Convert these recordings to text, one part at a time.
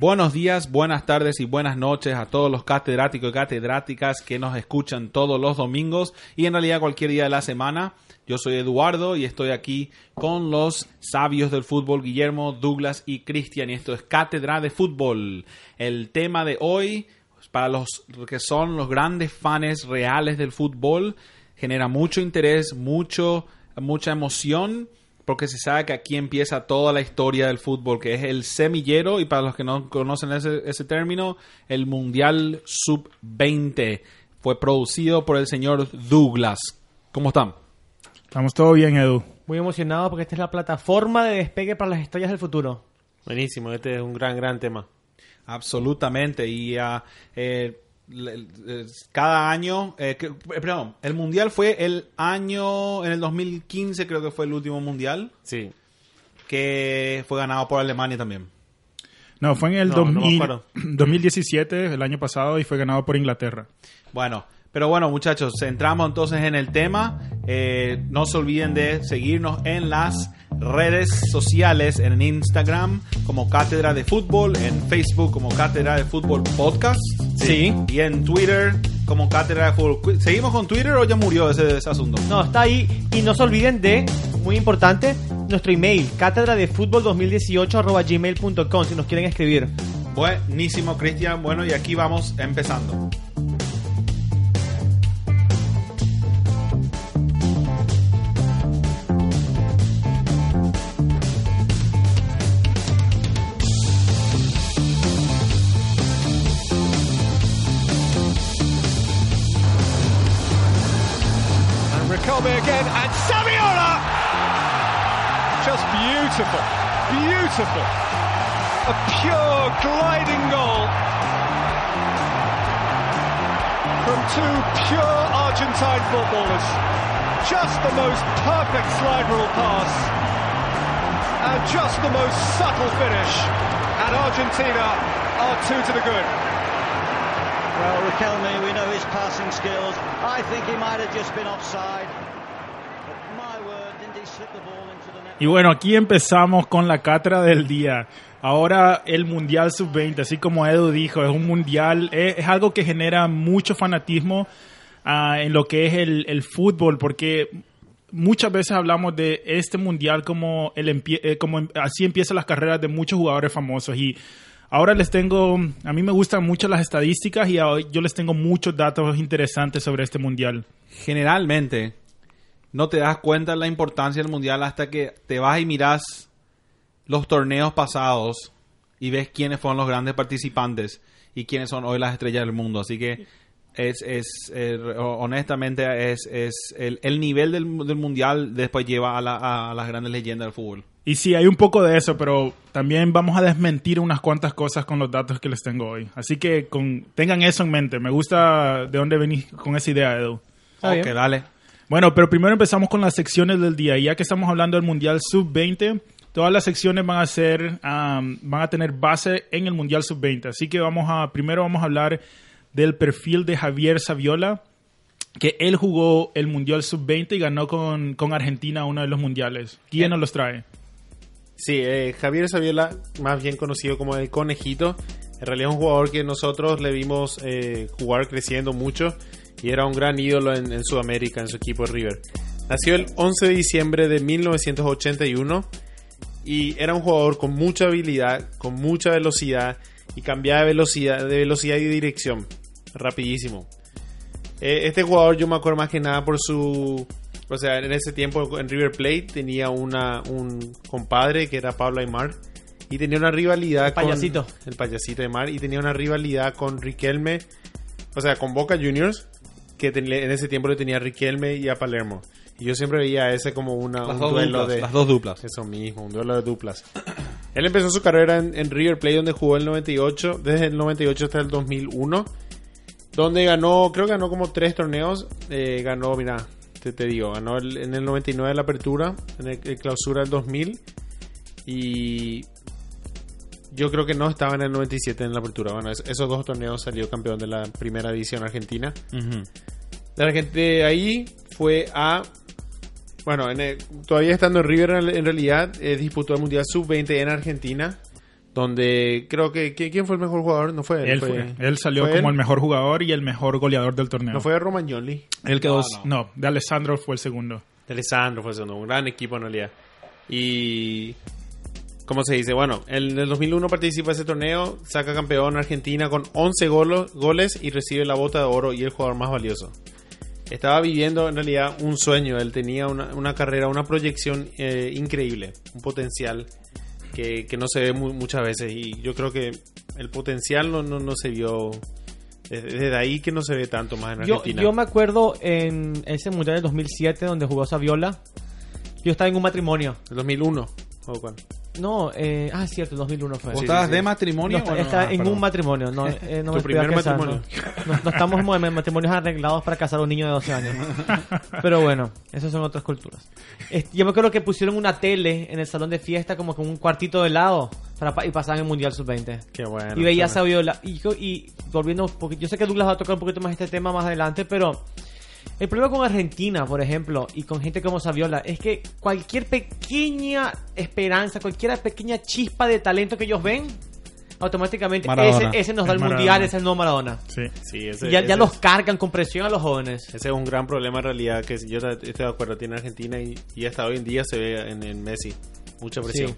Buenos días, buenas tardes y buenas noches a todos los catedráticos y catedráticas que nos escuchan todos los domingos y en realidad cualquier día de la semana. Yo soy Eduardo y estoy aquí con los sabios del fútbol, Guillermo, Douglas y Cristian. Y esto es Cátedra de Fútbol. El tema de hoy, para los que son los grandes fans reales del fútbol, genera mucho interés, mucho, mucha emoción porque se sabe que aquí empieza toda la historia del fútbol, que es el semillero, y para los que no conocen ese, ese término, el Mundial Sub-20. Fue producido por el señor Douglas. ¿Cómo están? Estamos todo bien, Edu. Muy emocionado porque esta es la plataforma de despegue para las historias del futuro. Buenísimo, este es un gran, gran tema. Absolutamente. Y uh, eh, cada año, eh, que, perdón, el mundial fue el año, en el 2015 creo que fue el último mundial. Sí. Que fue ganado por Alemania también. No, fue en el No, 2000 no me acuerdo. 2017, el año pasado, y fue ganado por Inglaterra. Bueno, pero bueno muchachos, entramos entonces en el tema. Eh, no se olviden de seguirnos en las redes sociales, en Instagram como Cátedra de Fútbol, en Facebook como Cátedra de Fútbol Podcast. Sí. Y en Twitter como Cátedra de Fútbol. ¿Seguimos con Twitter o ya murió ese, ese asunto? No, está ahí. Y no se olviden de, muy importante, nuestro email, cátedra de fútbol 2018 gmail.com si nos quieren escribir. Buenísimo, Cristian. Bueno, y aquí vamos empezando. Beautiful. A pure gliding goal from two pure Argentine footballers. Just the most perfect slide rule pass and just the most subtle finish. And Argentina are two to the good. Well, Riquelme, we know his passing skills. I think he might have just been offside. Y bueno, aquí empezamos con la cátedra del día. Ahora el Mundial Sub-20, así como Edu dijo, es un mundial, es, es algo que genera mucho fanatismo ah, en lo que es el, el fútbol, porque muchas veces hablamos de este mundial como, el empie- eh, como em- así empiezan las carreras de muchos jugadores famosos y ahora les tengo, a mí me gustan mucho las estadísticas y yo les tengo muchos datos interesantes sobre este mundial. generalmente no te das cuenta de la importancia del mundial hasta que te vas y miras los torneos pasados y ves quiénes fueron los grandes participantes y quiénes son hoy las estrellas del mundo. Así que es, es eh, honestamente es, es el, el nivel del, del mundial después lleva a, la- a las grandes leyendas del fútbol. Y sí, hay un poco de eso, pero también vamos a desmentir unas cuantas cosas con los datos que les tengo hoy. Así que con, tengan eso en mente. Me gusta de dónde venís con esa idea, Edu. Ok, dale. Bueno, pero primero empezamos con las secciones del día. Ya que estamos hablando del Mundial Sub-20, todas las secciones van a ser, am, van a tener base en el Mundial Sub-20. Así que vamos a, primero vamos a hablar del perfil de Javier Saviola, que él jugó el Mundial Sub-20 y ganó con, con Argentina uno de los mundiales. ¿Quién nos los trae? Sí, eh, Javier Saviola, más bien conocido como el Conejito, en realidad es un jugador que nosotros le vimos eh, jugar creciendo mucho y era un gran ídolo en, en Sudamérica, en su equipo River. Nació el 11 de diciembre de 1981 y era un jugador con mucha habilidad, con mucha velocidad y cambiaba de velocidad, de velocidad y dirección rapidísimo. Eh, este jugador yo me acuerdo más que nada por su... O sea, en ese tiempo en River Plate tenía una, un compadre que era Pablo Aymar y tenía una rivalidad El payasito. con... El payasito Aymar y tenía una rivalidad con Riquelme, o sea, con Boca Juniors, que ten- en ese tiempo le tenía a Riquelme y a Palermo. Y yo siempre veía ese como una, Las un dos duelo duplas, de... las dos duplas. Eso mismo, un duelo de duplas. Él empezó su carrera en, en River Plate donde jugó el 98, desde el 98 hasta el 2001, donde ganó, creo que ganó como tres torneos, eh, ganó, mira, te, te digo, ganó el- en el 99 la apertura, en el, el clausura del 2000 y yo creo que no estaba en el 97 en la apertura. Bueno, es- esos dos torneos salió campeón de la primera división argentina. De la gente ahí fue a. Bueno, en el- todavía estando en River, en, realidad, eh, disputó el Mundial Sub-20 en Argentina, donde creo que que- quién fue el mejor jugador no fue Él, fue, él salió ¿fue como él? el mejor jugador y el mejor goleador del torneo. no fue Romagnoli Él quedó, No, no. no, de Alessandro fue el segundo. de Alessandro fue el segundo un gran equipo en realidad y ¿Cómo se dice? Bueno, en el 2001 participa en ese torneo, saca campeón Argentina con 11 golo- goles y recibe la bota de oro y el jugador más valioso. Estaba viviendo en realidad un sueño, él tenía una, una carrera, una proyección eh, increíble, un potencial que, que no se ve mu- muchas veces y yo creo que el potencial no, no, no se vio desde, ahí que no se ve tanto más en Yo, Argentina. yo me acuerdo en ese mundial del 2007 donde jugó Saviola. Yo estaba en un matrimonio. ¿El 2001? ¿O cuál? No, eh, ah, cierto, el 2001 fue. ¿Vos estabas sí, de matrimonio? No, o no? está Ah, en perdón. un matrimonio. No, eh, no ¿Tu me primer matrimonio? No, no estamos en matrimonios arreglados para casar a un niño de 12 años. Pero bueno, esas son otras culturas. Yo me acuerdo que pusieron una tele en el salón de fiesta como con un cuartito de lado para, pa- y pasaban el Mundial Sub-20. Qué bueno. y veía a. Saviola. Y, y volviendo un poquito, yo sé que Douglas va a tocar un poquito más este tema más adelante, pero el problema con Argentina, por ejemplo, y con gente como Saviola, es que cualquier pequeña esperanza, cualquier pequeña chispa de talento que ellos ven, automáticamente ese, ese nos da Es el mundial, ese es el nuevo Maradona. Sí. Sí, ese, Y ya, ya los es- cargan con presión a los jóvenes. Ese es un gran problema en realidad que yo estoy de acuerdo, tiene Argentina y, y hasta hoy en día se ve en, en Messi. Mucha presión. Sí.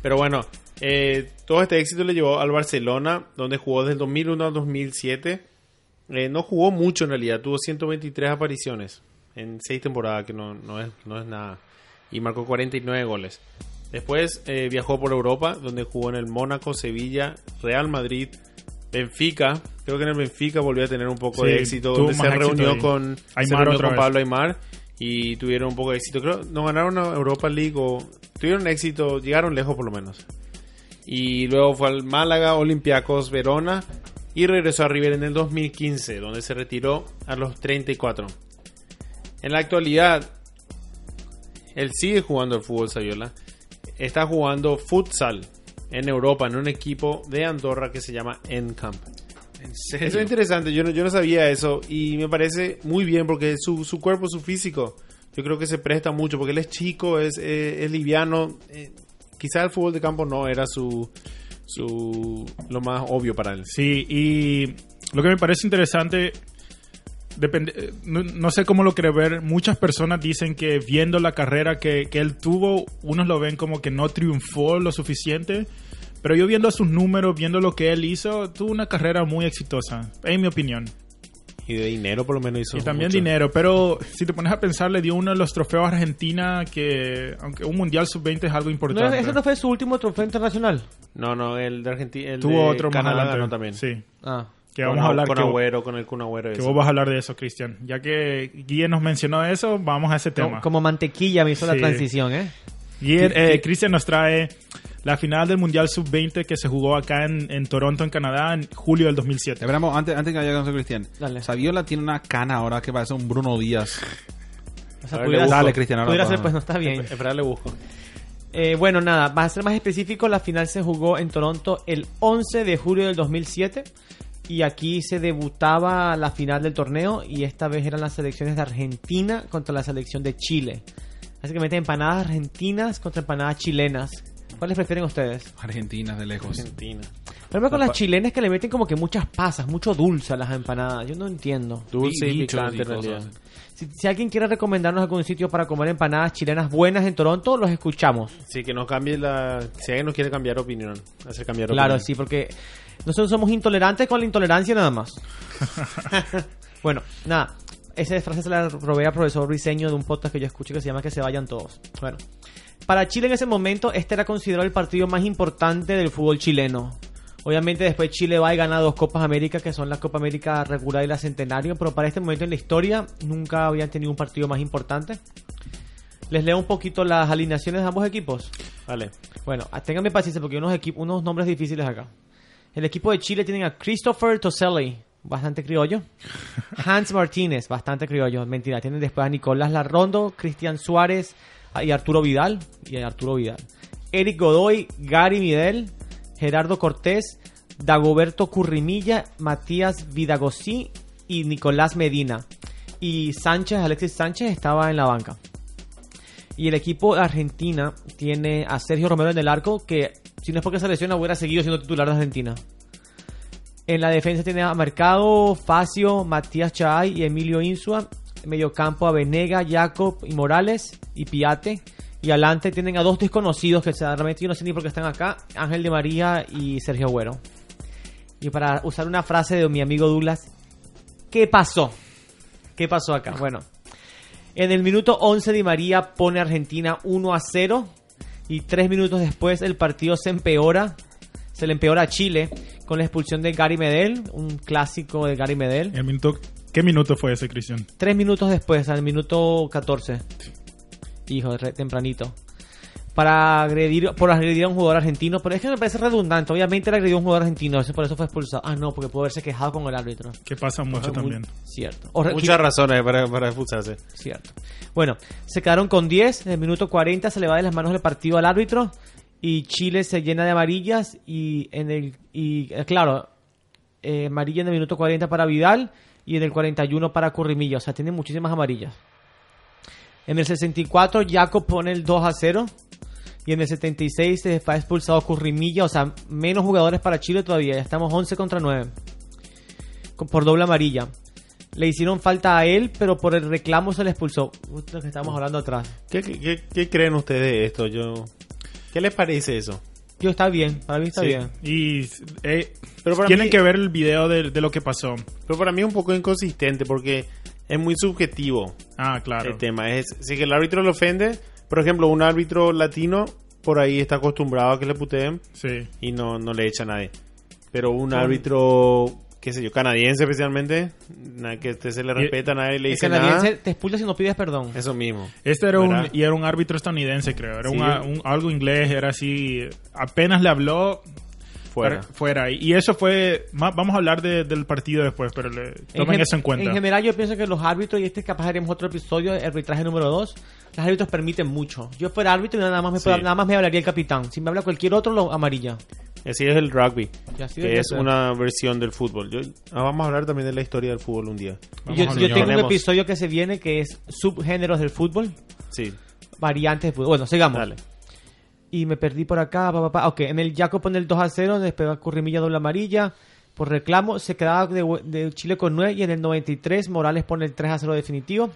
Pero bueno, eh, todo este éxito le llevó al Barcelona, donde jugó desde el 2001 al 2007. Eh, no jugó mucho en realidad, tuvo 123 apariciones en 6 temporadas, que no, no, es, no es nada. Y marcó 49 goles. Después eh, viajó por Europa, donde jugó en el Mónaco, Sevilla, Real Madrid, Benfica. Creo que en el Benfica volvió a tener un poco Sí, de éxito, donde se reunió ahí. con, se Aymar reunió otra con vez. Pablo Aymar y tuvieron un poco de éxito. Creo no ganaron a Europa League o tuvieron éxito, llegaron lejos por lo menos. Y luego fue al Málaga, Olympiacos, Verona y regresó a River en el 2015, donde se retiró a los 34. En la actualidad, él sigue jugando al fútbol Saviola. Está jugando futsal en Europa en un equipo de Andorra que se llama Encamp. ¿En serio? Eso es interesante, yo no, yo no sabía eso y me parece muy bien porque su, su cuerpo, su físico, yo creo que se presta mucho porque él es chico, es, eh, es liviano. eh, quizá el fútbol de campo no era su, su lo más obvio para él. Sí, y lo que me parece interesante, depende, eh, no, sé cómo lo quiere ver, muchas personas dicen que viendo la carrera que, que él tuvo, unos lo ven como que no triunfó lo suficiente, pero yo viendo sus números, viendo lo que él hizo, tuvo una carrera muy exitosa, en mi opinión. Y de dinero por lo menos hizo. Y también mucho. dinero, pero si te pones a pensar, le dio uno de los trofeos a Argentina que, aunque un Mundial Sub-20 es algo ¿No, importante. ¿Ese no fue su último trofeo internacional? No, no, el de Argentina, el Tuvo de otro más Canadá adelante. ganó también. Sí, Ah. que Con, vamos a hablar con que- Agüero, con el Kun Agüero. Que eso. vos vas a hablar de eso, Cristian. Ya que Guille nos mencionó eso, vamos a ese tema. Como, como mantequilla me hizo la transición, ¿eh? Guille, eh, Cristian nos trae la final del Mundial Sub-20 que se jugó acá en, en Toronto, en Canadá, en julio del 2007. Esperamos, antes, antes que vaya con Cristian. Dale. Saviola tiene una cana ahora que parece un Bruno Díaz. O sea, pudiera, Dale, Cristian, ahora pudiera va. ser, pues no está bien. Espera, le busco. Eh, bueno, nada, para ser más específico, la final se jugó en Toronto el 11 de julio del 2007 y aquí se debutaba la final del torneo y esta vez eran las selecciones de Argentina contra la selección de Chile. Básicamente empanadas argentinas contra empanadas chilenas. ¿Cuáles prefieren ustedes? Argentina de lejos. Argentina. Problema con las chilenas que le meten como que muchas pasas, mucho dulce a las empanadas. Yo no entiendo. Dulce y picante y en realidad. cosas. Si, si alguien quiere recomendarnos algún sitio para comer empanadas chilenas buenas en Toronto, los escuchamos. Sí, que nos cambie la... Si alguien nos quiere cambiar opinión, hacer cambiar Claro, opinión. sí, porque nosotros somos intolerantes con la intolerancia nada más. bueno, nada. Esa frase se la robé al profesor Briseño de un podcast que yo escucho que se llama Que se vayan todos. Bueno, para Chile en ese momento, este era considerado el partido más importante del fútbol chileno. Obviamente después Chile va y gana dos Copas América, que son la Copa América regular y la Centenario, pero para este momento en la historia nunca habían tenido un partido más importante. Les leo un poquito las alineaciones de ambos equipos. Vale. Bueno, ah, ténganme paciencia porque hay unos, unos nombres difíciles acá. El equipo de Chile tienen a Christopher Toselli, bastante criollo. Hans Martínez, bastante criollo. Mentira, tienen después a Nicolás Larrondo, Cristian Suárez y Arturo Vidal. Y Arturo Vidal. Eric Godoy, Gary Midel, Gerardo Cortés, Dagoberto Currimilla, Matías Vidagosí y Nicolás Medina. Y Sánchez, Alexis Sánchez estaba en la banca. Y el equipo de Argentina tiene a Sergio Romero en el arco, que Si no es porque se lesiona, hubiera seguido siendo titular de Argentina. En la defensa tiene a Mercado, Facio, Matías Chay y Emilio Insua. En mediocampo a Venega, Jacob y Morales y Piate. Y adelante tienen a dos desconocidos que realmente yo no sé ni por qué están acá. Ángel de María y Sergio Agüero. Y para usar una frase de mi amigo Douglas, ¿qué pasó? ¿Qué pasó acá? Bueno, en el minuto 11 Di María pone a Argentina 1 a 0 y tres minutos después el partido se empeora, se le empeora a Chile con la expulsión de Gary Medel, un clásico de Gary Medel. El minuto, ¿Qué minuto fue ese, Cristian? Tres minutos después, al minuto 14. Hijo, re- tempranito. Para agredir, por agredir a un jugador argentino, pero es que me parece redundante. Obviamente le agredió a un jugador argentino, eso por eso fue expulsado. Ah, no, porque pudo haberse quejado con el árbitro. Que pasa mucho Muy- también. Cierto. O Muchas razones para, para expulsarse. Cierto. Bueno, se quedaron con 10. En el minuto 40 se le va de las manos el partido al árbitro. Y Chile se llena de amarillas. Y en el. Y eh, claro, eh, amarilla en el minuto 40 para Vidal. Y en el 41 para Currimilla. O sea, tiene muchísimas amarillas. En el 64, Jacob pone el 2 a 0. Y en el 76 se va expulsado Currimilla. O sea, menos jugadores para Chile todavía. Ya estamos 11 contra 9. Con- Por doble amarilla. Le hicieron falta a él, pero por el reclamo se le expulsó. Justo que hablando atrás. ¿Qué, qué, qué- qué creen ustedes de esto? Yo, ¿Qué les parece eso? Yo está bien, para mí está Sí. bien. Y eh, Pero para tienen mí- que ver el video de, de lo que pasó. Pero para mí es un poco inconsistente porque es muy subjetivo Ah, claro. el tema. Es, si que el árbitro le ofende, por ejemplo, un árbitro latino por ahí está acostumbrado a que le puteen Sí. y no, no le echa a nadie. Pero un árbitro, qué sé yo, canadiense especialmente, nada que este se le respeta, nadie le El dice canadiense nada. te expulsa si no pides perdón. Eso mismo. Este era un, y era un árbitro estadounidense, creo. Era Sí. un- un- algo inglés, era así. Apenas le habló, Fuera. para- fuera. Y eso fue. ma- Vamos a hablar de- del partido después, pero le, tomen gen- eso en cuenta. En general, yo pienso que los árbitros, y este capaz haremos otro episodio, arbitraje número 2, los árbitros permiten mucho. Yo fuera árbitro y nada más me, Sí. nada más me hablaría el capitán. Si me habla cualquier otro, lo amarilla. Así es el rugby, que es ser. una versión del fútbol. Yo- ah, vamos a hablar también de la historia del fútbol un día. Vamos yo tengo un episodio que se viene que es subgéneros del fútbol, Sí, variantes de fútbol. Bueno, sigamos. dale. Y me perdí por acá, pa, pa, pa. Ok, en el Jaco pone el 2 a 0, después Currimilla doble amarilla. Por reclamo, se quedaba de, de Chile con 9 y en el 93 Morales pone el 3 a 0 definitivo.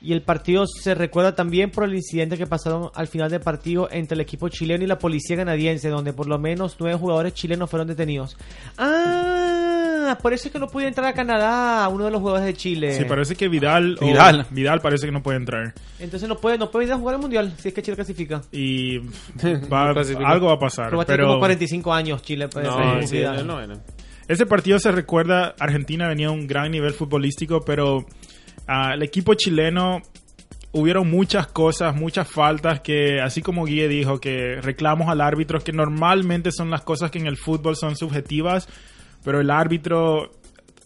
Y el partido se recuerda también por el incidente que pasaron al final del partido entre el equipo chileno y la policía canadiense, donde por lo menos nueve jugadores chilenos fueron detenidos. Ah, por eso es que no pude entrar a Canadá, uno de los jugadores de Chile. Sí, parece que Vidal. o- Vidal. Vidal parece que no puede entrar. Entonces no puede, no puede ir a jugar al mundial si es que Chile clasifica. Y va- algo va a pasar. Pero va a tener Pero como 45 años Chile. pues, No, sí, sí, Vidal. no, no, no. ese partido se recuerda. Argentina venía a un gran nivel futbolístico, pero el equipo chileno. Hubieron muchas cosas, muchas faltas que, así como Guille dijo, que reclamos al árbitro, que normalmente son las cosas que en el fútbol son subjetivas, pero el árbitro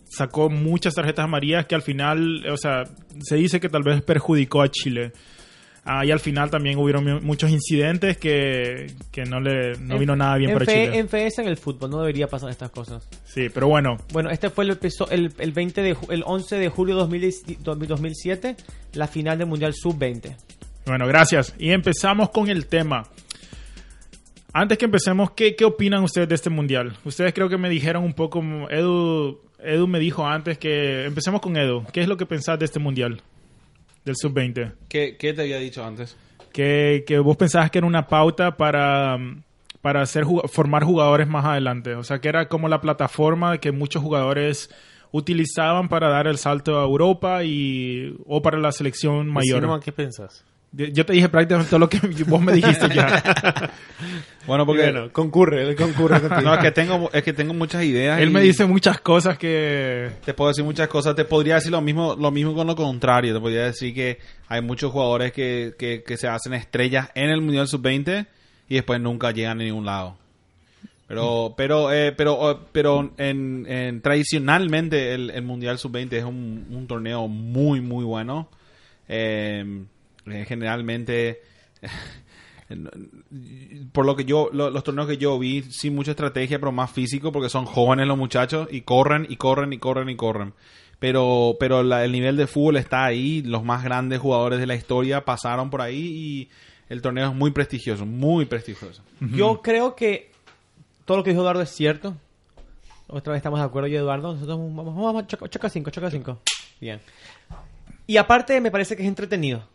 sacó muchas tarjetas amarillas que al final, o sea, se dice que tal vez perjudicó a Chile. Ah, y al final también hubieron mu- muchos incidentes que, que no le no vino nada bien en para fe- Chile. En FS en el fútbol no debería pasar estas cosas. Sí, pero bueno, Bueno, este fue el, el, el 20 de, el 11 de julio de 2010 2007, la final del Mundial Sub-20. bueno, gracias. Y empezamos con el tema. Antes que empecemos, ¿qué, qué opinan ustedes de este mundial? Ustedes creo que me dijeron un poco, Edu, Edu me dijo antes que empecemos con Edu. ¿Qué es lo que pensás de este mundial? Del sub-20. ¿Qué, qué te había dicho antes? que, que vos pensabas que era una pauta para, para hacer, formar jugadores más adelante. O sea, que era como la plataforma que muchos jugadores utilizaban para dar el salto a Europa y, o para la selección mayor. ¿Qué pensás? Yo te dije prácticamente todo lo que vos me dijiste ya. Bueno, porque Bueno, concurre, él concurre no, es que tengo es que tengo muchas ideas. Él y me dice muchas cosas que... te puedo decir muchas cosas. Te podría decir lo mismo lo mismo con lo contrario. Te podría decir que hay muchos jugadores que, que, que se hacen estrellas en el mundial sub 20 y después nunca llegan a ningún lado. Pero pero eh, pero eh, pero en, en- tradicionalmente el, el mundial sub 20 es un, un torneo muy muy bueno. Eh, generalmente por lo que yo lo- los torneos que yo vi sin mucha estrategia pero más físico porque son jóvenes los muchachos y corren y corren y corren y corren pero pero el nivel de fútbol está ahí los más grandes jugadores de la historia pasaron por ahí y el torneo es muy prestigioso, muy prestigioso. Yo creo que todo lo que dijo Eduardo es cierto. Otra vez estamos de acuerdo yo, Eduardo. Nosotros vamos, vamos, choca, choca cinco, choca cinco. Bien. Y aparte me parece que es entretenido.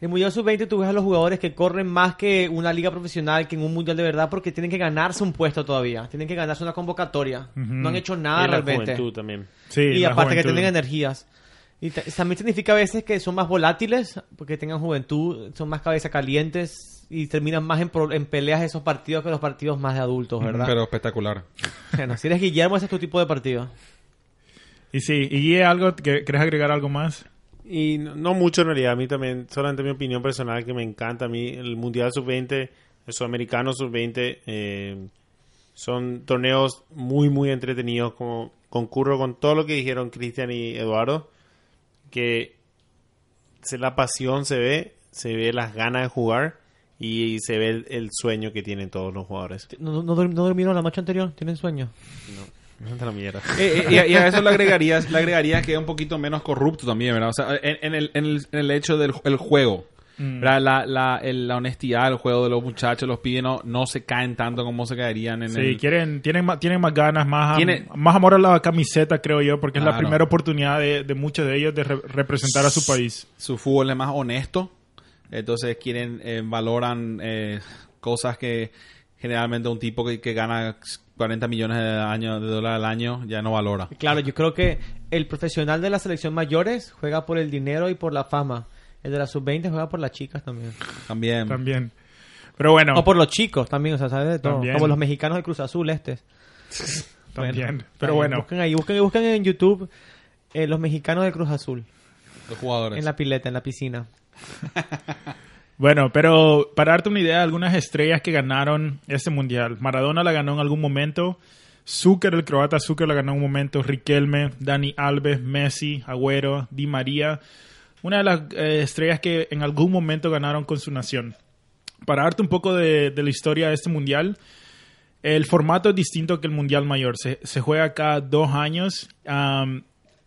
En Mundial Sub-20 tú ves a los jugadores que corren más que una liga profesional, que en un Mundial de verdad, porque tienen que ganarse un puesto todavía. Tienen que ganarse una convocatoria. No han hecho nada y la realmente. juventud también. Sí, y la aparte que tienen energías. Y ta- también significa a veces que son más volátiles, porque tengan juventud, son más cabeza calientes y terminan más en, pro- en peleas esos partidos que los partidos más de adultos, ¿verdad? Pero espectacular. Bueno, si eres Guillermo, ese es tu tipo de partido. Y sí, y Guille, algo, que- ¿querés agregar algo más? Y no, no mucho en realidad, a mí también, solamente mi opinión personal que me encanta. A mí el Mundial Sub-20, el Sudamericano Sub-20, eh, son torneos muy, muy entretenidos. Como concurro con todo lo que dijeron Cristian y Eduardo, que se, la pasión se ve, se ve las ganas de jugar y se ve el, el sueño que tienen todos los jugadores. ¿No, no, no durmieron la noche anterior? ¿Tienen sueño? Anda la mierda. Eh, eh, y, a, y a eso le agregarías, le agregarías que es un poquito menos corrupto también, ¿verdad? O sea, en, en el, en, el, en el hecho del el juego. ¿verdad? La, la, el- la honestidad, el juego de los muchachos, los pibes no, no se caen tanto como se caerían en Sí, el... quieren, tienen, más, tienen más ganas, más, am- Tiene- más amor a la camiseta, creo yo, porque es la primera oportunidad de, de muchos de ellos de re- representar a su país. Su fútbol es más honesto. Entonces quieren, eh, valoran eh, cosas que generalmente un tipo que, que gana 40 millones de, año, de dólares al año ya no valora. Claro, yo creo que el profesional de la selección mayores juega por el dinero y por la fama. El de la sub-20 juega por las chicas también. También. También. Pero bueno, O por los chicos también, o sea, ¿sabes de todo? También. Como los mexicanos de Cruz Azul, este. también. Pero Ahí, bueno, Busquen ahí, busquen, busquen en YouTube eh, los mexicanos de Cruz Azul. Los jugadores. En la pileta, en la piscina. bueno, pero para darte una idea, algunas estrellas que ganaron este mundial. Maradona la ganó en algún momento. Zucker, el croata Zucker la ganó en un momento. Riquelme, Dani Alves, Messi, Agüero, Di María. Una de las eh, estrellas que en algún momento ganaron con su nación. Para darte un poco de, la historia de este mundial, el formato es distinto que el mundial mayor. Se, juega cada dos años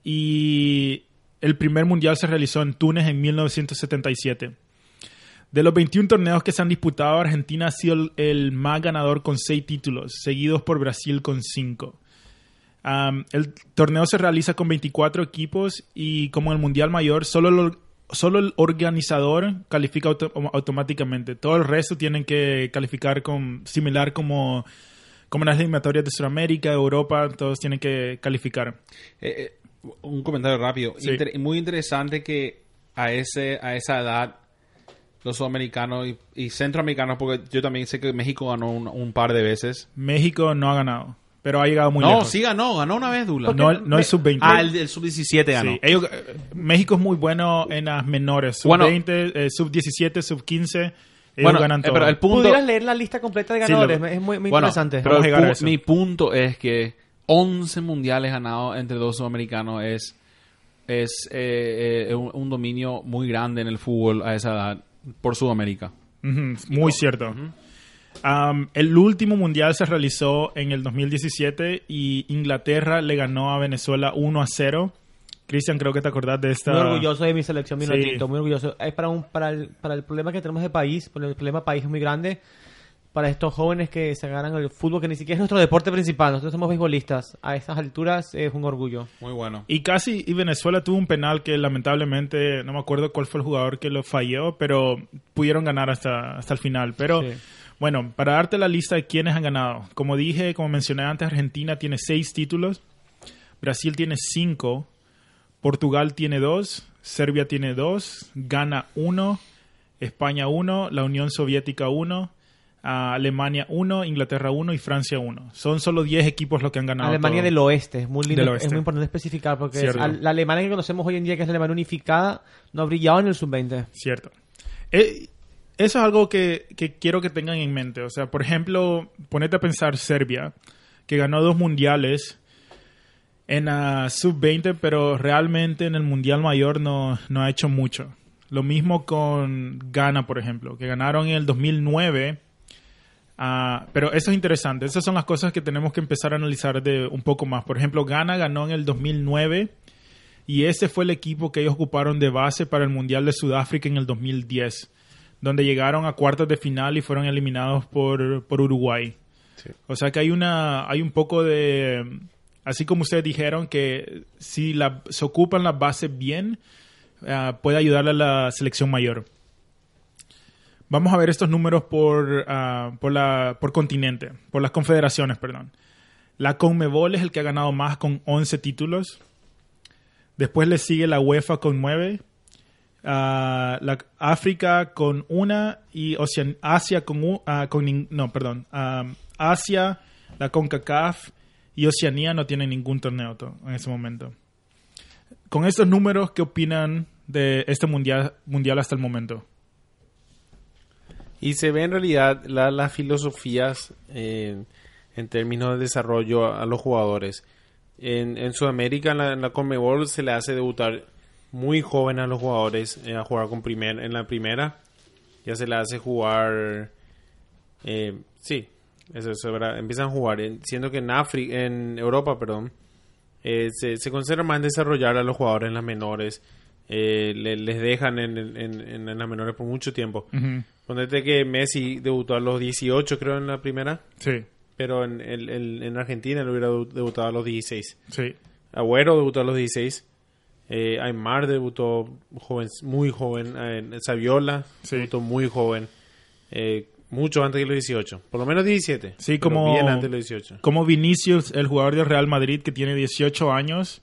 y el primer mundial se realizó en Túnez en 1977. De los 21 torneos que se han disputado, Argentina ha sido el, más ganador con 6 títulos, seguidos por Brasil con 5. el torneo se realiza con 24 equipos y como en el Mundial Mayor, solo el, solo el organizador califica auto- automáticamente. Todo el resto tienen que calificar con similar como, como en las eliminatorias de Sudamérica, Europa, todos tienen que calificar. Eh, eh, un comentario rápido. Sí. Inter- muy interesante que a ese a esa edad los sudamericanos y, y centroamericanos, porque yo también sé que México ganó un, un par de veces. México no ha ganado, pero ha llegado muy no, lejos. sí ganó, ganó una vez Dula. No, el- no el sub-20. Ah, el, el sub-17 ganó. Sí, ellos- eh, México es muy bueno en las menores, Bueno. sub-20, eh, sub-17, sub-15, ellos Bueno, ganan eh, todo. pero el punto... ¿Pudieras leer la lista completa de Sí, ganadores? lo- es muy, muy Bueno, interesante. pero el pu- mi punto es que 11 mundiales ganados entre dos sudamericanos es, es eh, eh, un, un dominio muy grande en el fútbol a esa edad por Sudamérica. Muy cierto. Um, el último mundial se realizó en el 2017 y Inglaterra le ganó a Venezuela 1 a 0. Cristian, creo que te acordás de esta. Muy orgulloso de mi selección, mi Sí. muy orgulloso. Es para, un, para, el, para el problema que tenemos de país, porque el problema país es muy grande. Para estos jóvenes que se agarran el fútbol, que ni siquiera es nuestro deporte principal, nosotros somos beisbolistas. A estas alturas es un orgullo. Muy bueno. Y casi, y Venezuela tuvo un penal que lamentablemente, no me acuerdo cuál fue el jugador que lo falló, pero pudieron ganar hasta, hasta el final. Pero Sí. bueno, para darte la lista de quienes han ganado. Como dije, como mencioné antes, Argentina tiene seis títulos, Brasil tiene cinco, Portugal tiene dos, Serbia tiene dos, Ghana uno, España uno, la Unión Soviética uno, ah, Alemania uno, Inglaterra uno y Francia uno. Son solo 10 equipos los que han ganado. Alemania todo. del oeste, es muy lindo, es muy importante especificar porque la Alemania que conocemos hoy en día, que es la Alemania unificada, no ha brillado en el sub-20. Cierto. Eh, eso es algo que, que quiero que tengan en mente. O sea, por ejemplo, ponete a pensar Serbia, que ganó dos mundiales en la sub-20, pero realmente en el mundial mayor no, no ha hecho mucho. Lo mismo con Ghana, por ejemplo, que ganaron en el 2009. Ah, pero eso es interesante. Esas son las cosas que tenemos que empezar a analizar de un poco más. Por ejemplo, Ghana ganó en el 2009 y ese fue el equipo que ellos ocuparon de base para el Mundial de Sudáfrica en el 2010. donde llegaron a cuartos de final y fueron eliminados por, por Uruguay. Sí. O sea que hay una hay un poco de así como ustedes dijeron que si la, se ocupan las bases bien ah, puede ayudarle a la selección mayor. Vamos a ver estos números por, ah, por, la, por continente, por las confederaciones, perdón. La Conmebol es el que ha ganado más con 11 títulos. Después le sigue la UEFA con 9. ah, la África con una y Ocean- Asia con, u- ah, con no, perdón. ah, Asia, la CONCACAF y Oceanía no tienen ningún torneo to- en ese momento. Con estos números, ¿qué opinan de este mundial, mundial hasta el momento? Y se ve en realidad la- las filosofías eh, en términos de desarrollo a, los jugadores. En, en Sudamérica, en la, en la Conmebol, se le hace debutar muy joven a los jugadores eh, a jugar con primer, en la primera. Ya se le hace jugar. eh, sí, eso, eso, empiezan a jugar. En- siendo que en, Afri- en Europa, perdón, se, se concentra más desarrollar a los jugadores en las menores. Le- les dejan en, en- en- las menores por mucho tiempo. Ujú. Ponete que Messi debutó a los 18, creo, en la primera. Sí, Pero en, el- el- en Argentina él hubiera debu- debutado a los 16. sí. Agüero debutó a los 16. Eh, Aymar debutó joven, muy joven. Eh, Saviola Sí. debutó muy joven. Eh, mucho antes de los 18. Por lo menos 17. Sí, como- Bien antes de los 18. Como Vinicius, el jugador del Real Madrid que tiene 18 años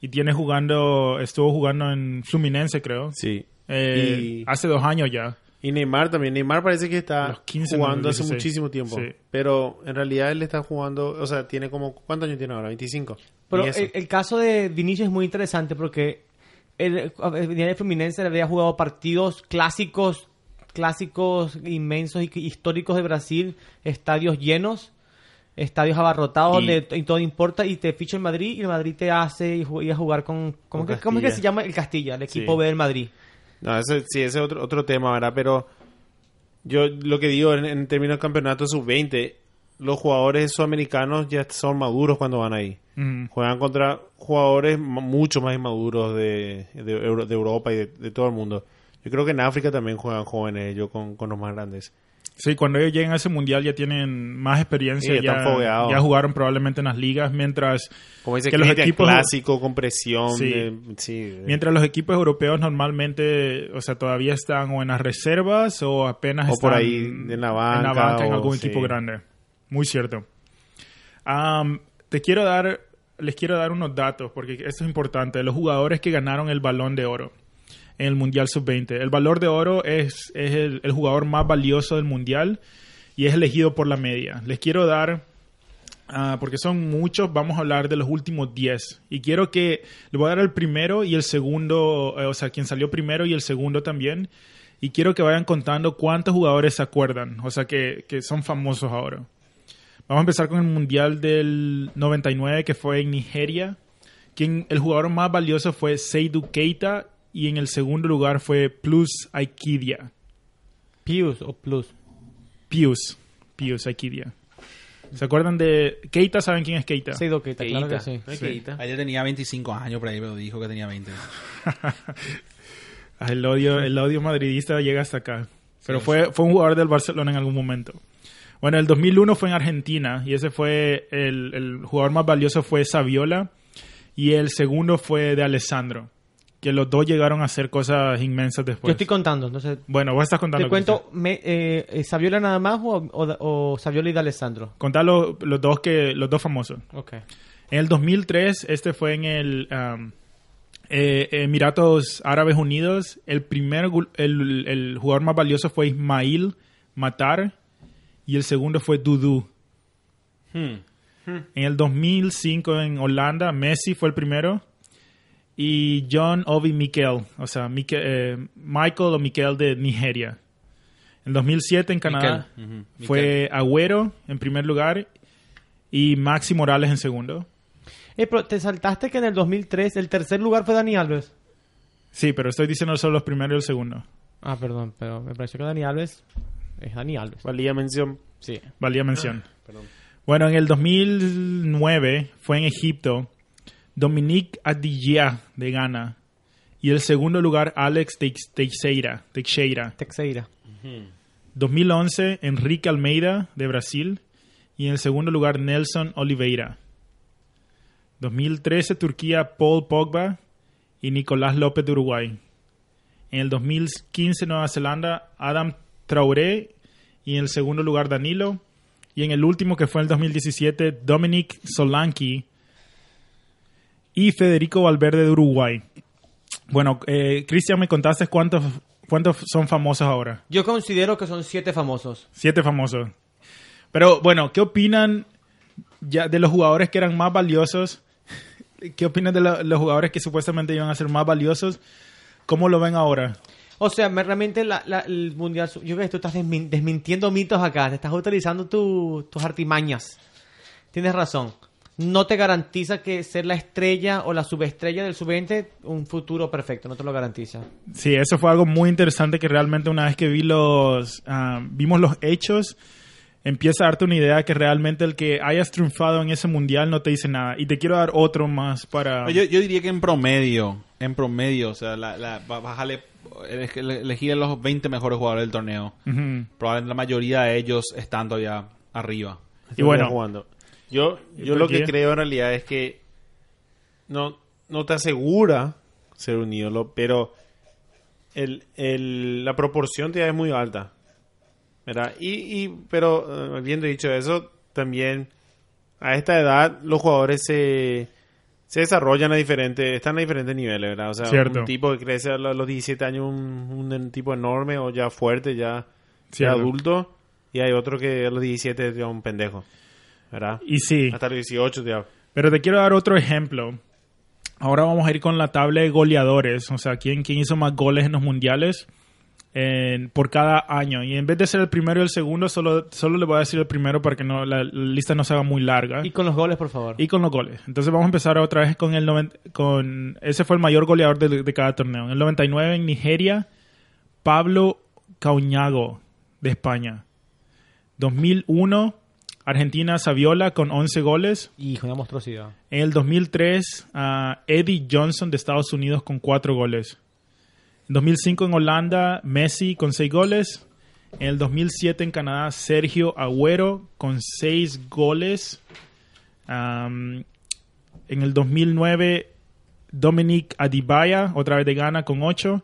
y tiene jugando, estuvo jugando en Fluminense, creo. Sí. Eh, Y- Hace dos años ya. Y Neymar también. Neymar parece que está los 15, jugando hace 16. muchísimo tiempo. Sí. Pero en realidad él está jugando, o sea, tiene como, ¿cuántos años tiene ahora? 25. Pero el, el caso de Vinicius es muy interesante porque ver, venía de Fluminense, había jugado partidos clásicos, clásicos inmensos y históricos de Brasil, estadios llenos, estadios abarrotados Y- donde todo importa y te ficha el Madrid y el Madrid te hace ir a jugar con ¿cómo, Con que, cómo es que Castilla. se llama el Castilla, el equipo Sí. B del Madrid? No, eso, sí, ese es otro, otro tema, ¿verdad? Pero yo lo que digo en, en términos de campeonato sub-20, los jugadores sudamericanos ya son maduros cuando van ahí. Juegan contra jugadores mucho más inmaduros de, de, Euro- de Europa y de, de todo el mundo. Yo creo que en África también juegan jóvenes ellos con, con los más grandes. Sí, cuando ellos lleguen a ese mundial ya tienen más experiencia, Sí, ya ya jugaron probablemente en las ligas, mientras Como dice que los equipos clásico, con presión. Sí. de- sí, de- mientras los equipos europeos normalmente, o sea, todavía están o en las reservas o apenas O están por ahí en la banca, banca en algún equipo grande. Muy cierto. Am, te quiero dar, les quiero dar unos datos porque esto es importante. Los jugadores que ganaron el Balón de Oro en el Mundial Sub-20. El Balón de Oro es, es el, el jugador más valioso del Mundial y es elegido por la media. Les quiero dar Ah, porque son muchos, vamos a hablar de los últimos 10. Y quiero que le voy a dar el primero y el segundo, eh, o sea, quien salió primero y el segundo también. Y quiero que vayan contando cuántos jugadores se acuerdan, o sea, que, que son famosos ahora. Vamos a empezar con el Mundial del 99 que fue en Nigeria. Quien, el jugador más valioso fue Seydou Keita y en el segundo lugar fue Plus Aikidia. Pius o Plus. Pius. Pius Aikidia. ¿Se acuerdan de Keita? ¿Saben quién es Keita? Sí, claro que Keita. sí. ¿No es Sí. Keita? Ayer tenía 25 años por ahí, pero dijo que tenía 20. Ah, El odio, el odio madridista llega hasta acá. Pero Sí, fue, fue un jugador del Barcelona en algún momento. Bueno, el 2001 fue en Argentina y ese fue el, el jugador más valioso fue Saviola y el segundo fue de Alessandro. Que los dos llegaron a hacer cosas inmensas después. Yo estoy contando, entonces Bueno, vos estás contando. te cuento, me, eh, eh, ¿Saviola nada más o, o, o Saviola y D'Alessandro? Contá los, los dos que los dos famosos. Ok. En el 2003, este fue en el um, eh, Emiratos Árabes Unidos. El primer el, el jugador más valioso fue Ismail Matar y el segundo fue Dudu. Hmm. En el 2005 en Holanda, Messi fue el primero y John Obi Mikel, o sea, Mike- eh, Michael o Mikel de Nigeria. En 2007 en Canadá Mikel, ujú, Mikel. fue Agüero en primer lugar y Maxi Morales en segundo. Eh, pero te saltaste que en el 2003 el tercer lugar fue Dani Alves. Sí, pero estoy diciendo solo los primeros y el segundo. Ah, perdón, pero me pareció que Dani Alves es Dani Alves. Valía mención. Sí. Valía mención. Perdón. Bueno, en el 2009 fue en Egipto Dominique Adiyah de Ghana Y el segundo lugar, Alex Teix- Teixeira. Teixeira. Texeira. 2011, Enrique Almeida, de Brasil. Y en el segundo lugar, Nelson Oliveira. 2013, Turquía, Paul Pogba y Nicolás López de Uruguay. En el 2015, Nueva Zelanda, Adam Traoré. Y en el segundo lugar, Danilo. Y en el último, que fue en el 2017, Dominic Solanki y Federico Valverde de Uruguay. Bueno, eh, Cristian, me contaste cuántos, cuántos son famosos ahora. Yo considero que son siete famosos. Siete famosos. Pero bueno, ¿qué opinan ya de los jugadores que eran más valiosos? ¿Qué opinan de lo- los jugadores que supuestamente iban a ser más valiosos? ¿Cómo lo ven ahora? O sea, me- realmente la- la- el mundial. Yo creo que tú estás desmin- desmintiendo mitos acá. Te estás utilizando tu- tus artimañas. Tienes razón. No te garantiza que ser la estrella o la subestrella del sub-20 un futuro perfecto. No te lo garantiza. Sí, eso fue algo muy interesante que realmente una vez que vi los, ah, vimos los hechos, empieza a darte una idea que realmente el que hayas triunfado en ese mundial no te dice nada. Y te quiero dar otro más para... Yo, yo diría que en promedio, en promedio, o sea, la, la, bájale, elegir a los 20 mejores jugadores del torneo. Probablemente la mayoría de ellos están todavía arriba. Y bueno, jugando. Yo, ¿Y yo lo que creo en realidad es que no, no te asegura ser un ídolo, pero el, el- la proporción es muy alta. ¿verdad? Y, y, pero, eh, habiendo dicho eso, también a esta edad los jugadores se, se desarrollan a diferentes, están a diferentes niveles, ¿verdad? O sea, Cierto. un tipo que crece a lo- a los 17 años, un, un tipo enorme o ya fuerte, ya, ya adulto, y hay otro que a los 17 es un pendejo, ¿verdad? y sí. Hasta los 18 ya. Pero te quiero dar otro ejemplo. Ahora vamos a ir con la tabla de goleadores. O sea, quién, quién hizo más goles en los mundiales en- por cada año. Y en vez de ser el primero y el segundo, solo, solo le voy a decir el primero para que no, la, la lista no se haga muy larga. Y con los goles, por favor. Y con los goles. Entonces vamos a empezar otra vez con el... noven- con Ese fue el mayor goleador de, de cada torneo. En el 99 en Nigeria, Pablo Cauñago, de España. 2001, Argentina, Saviola, con 11 goles. Hijo, una monstruosidad. En el 2003, a Eddie Johnson de Estados Unidos con 4 goles. En 2005 en Holanda, Messi con 6 goles. En el 2007 en Canadá, Sergio Agüero con 6 goles. En el 2009, Dominic Adibaya, otra vez de Ghana, con 8.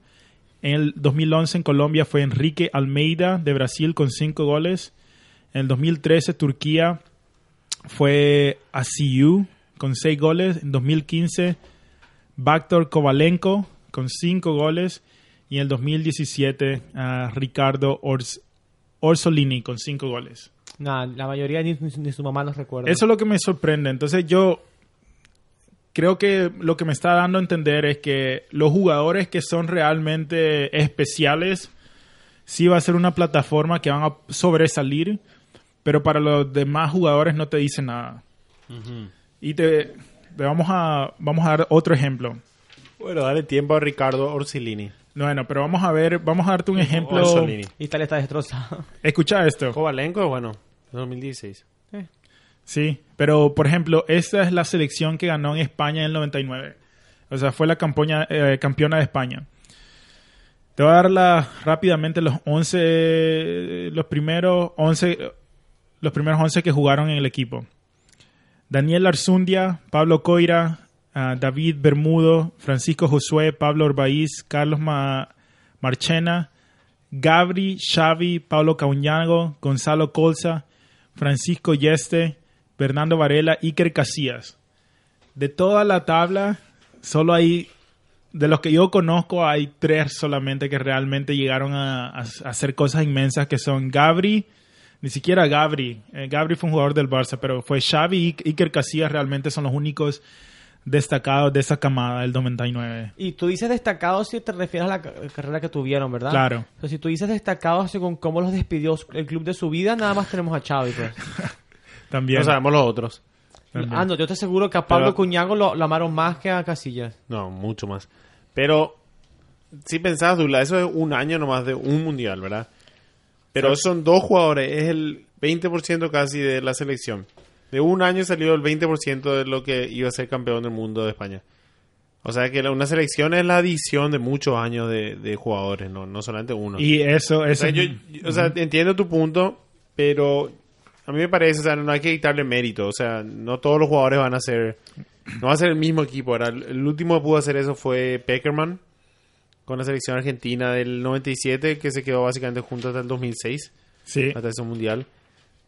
En el 2011 en Colombia fue Enrique Almeida de Brasil con 5 goles. En el 2013 Turquía fue Asiu con 6 goles. En 2015, Baktor Kovalenko con 5 goles. Y en el 2017, ah, Ricardo Ors- Orsolini con 5 goles. Nada, la mayoría ni- ni su mamá los recuerda. Eso es lo que me sorprende. Entonces yo creo que lo que me está dando a entender es que los jugadores que son realmente especiales sí va a ser una plataforma que van a sobresalir, pero para los demás jugadores no te dice nada. Y te, te vamos a vamos a dar otro ejemplo. Bueno, dale tiempo a Ricardo Orsilini. Bueno, pero vamos a ver, vamos a darte un ejemplo. Orsolini. Italia está destrozada. Escucha esto. Kovalenko, bueno, 2016. Sí, pero por ejemplo, esta es la selección que ganó en España en el 99. O sea, fue la campoña- eh, campeona de España. Te voy a dar la- rápidamente los 11, los primeros 11, los primeros 11 que jugaron en el equipo. Daniel Arzundia, Pablo Coira, ah, David Bermudo, Francisco Josué, Pablo Orbaiz, Carlos Ma- Marchena, Gabri, Xavi, Pablo Cauñago, Gonzalo Colza, Francisco Yeste, Fernando Varela, Iker Casillas. De toda la tabla, solo hay, de los que yo conozco, hay tres solamente que realmente llegaron a hacer cosas inmensas, que son Gabri, ni siquiera Gabri, eh, Gabri fue un jugador del Barça, pero fue Xavi y Iker Casillas realmente son los únicos destacados de esa camada del 99. Y tú dices destacados si te refieres a la ca- carrera que tuvieron, ¿verdad? Claro. Pero si tú dices destacados según cómo los despidió el club de su vida, nada más tenemos a Xavi, pues. También. No sabemos los otros. También. Ah, no, yo te aseguro que a Pablo Pero- Cuñago lo, lo amaron más que a Casillas. No, mucho más. Pero, si pensás, Dula, eso es un año nomás de un mundial, ¿verdad? Pero son dos jugadores, es el 20% casi de la selección. De un año salió el 20% de lo que iba a ser campeón del mundo de España. O sea que la- una selección es la adición de muchos años de, de jugadores, no, no solamente uno. Y eso, o eso sea, yo, yo- o sea, entiendo tu punto, pero a mí me parece, o sea, no hay que quitarle mérito. O sea, no todos los jugadores van a ser, no va a ser el mismo equipo. Ahora, el el último que pudo hacer eso fue Peckerman con la selección argentina del 97, que se quedó básicamente junto hasta el 2006, sí. hasta ese mundial.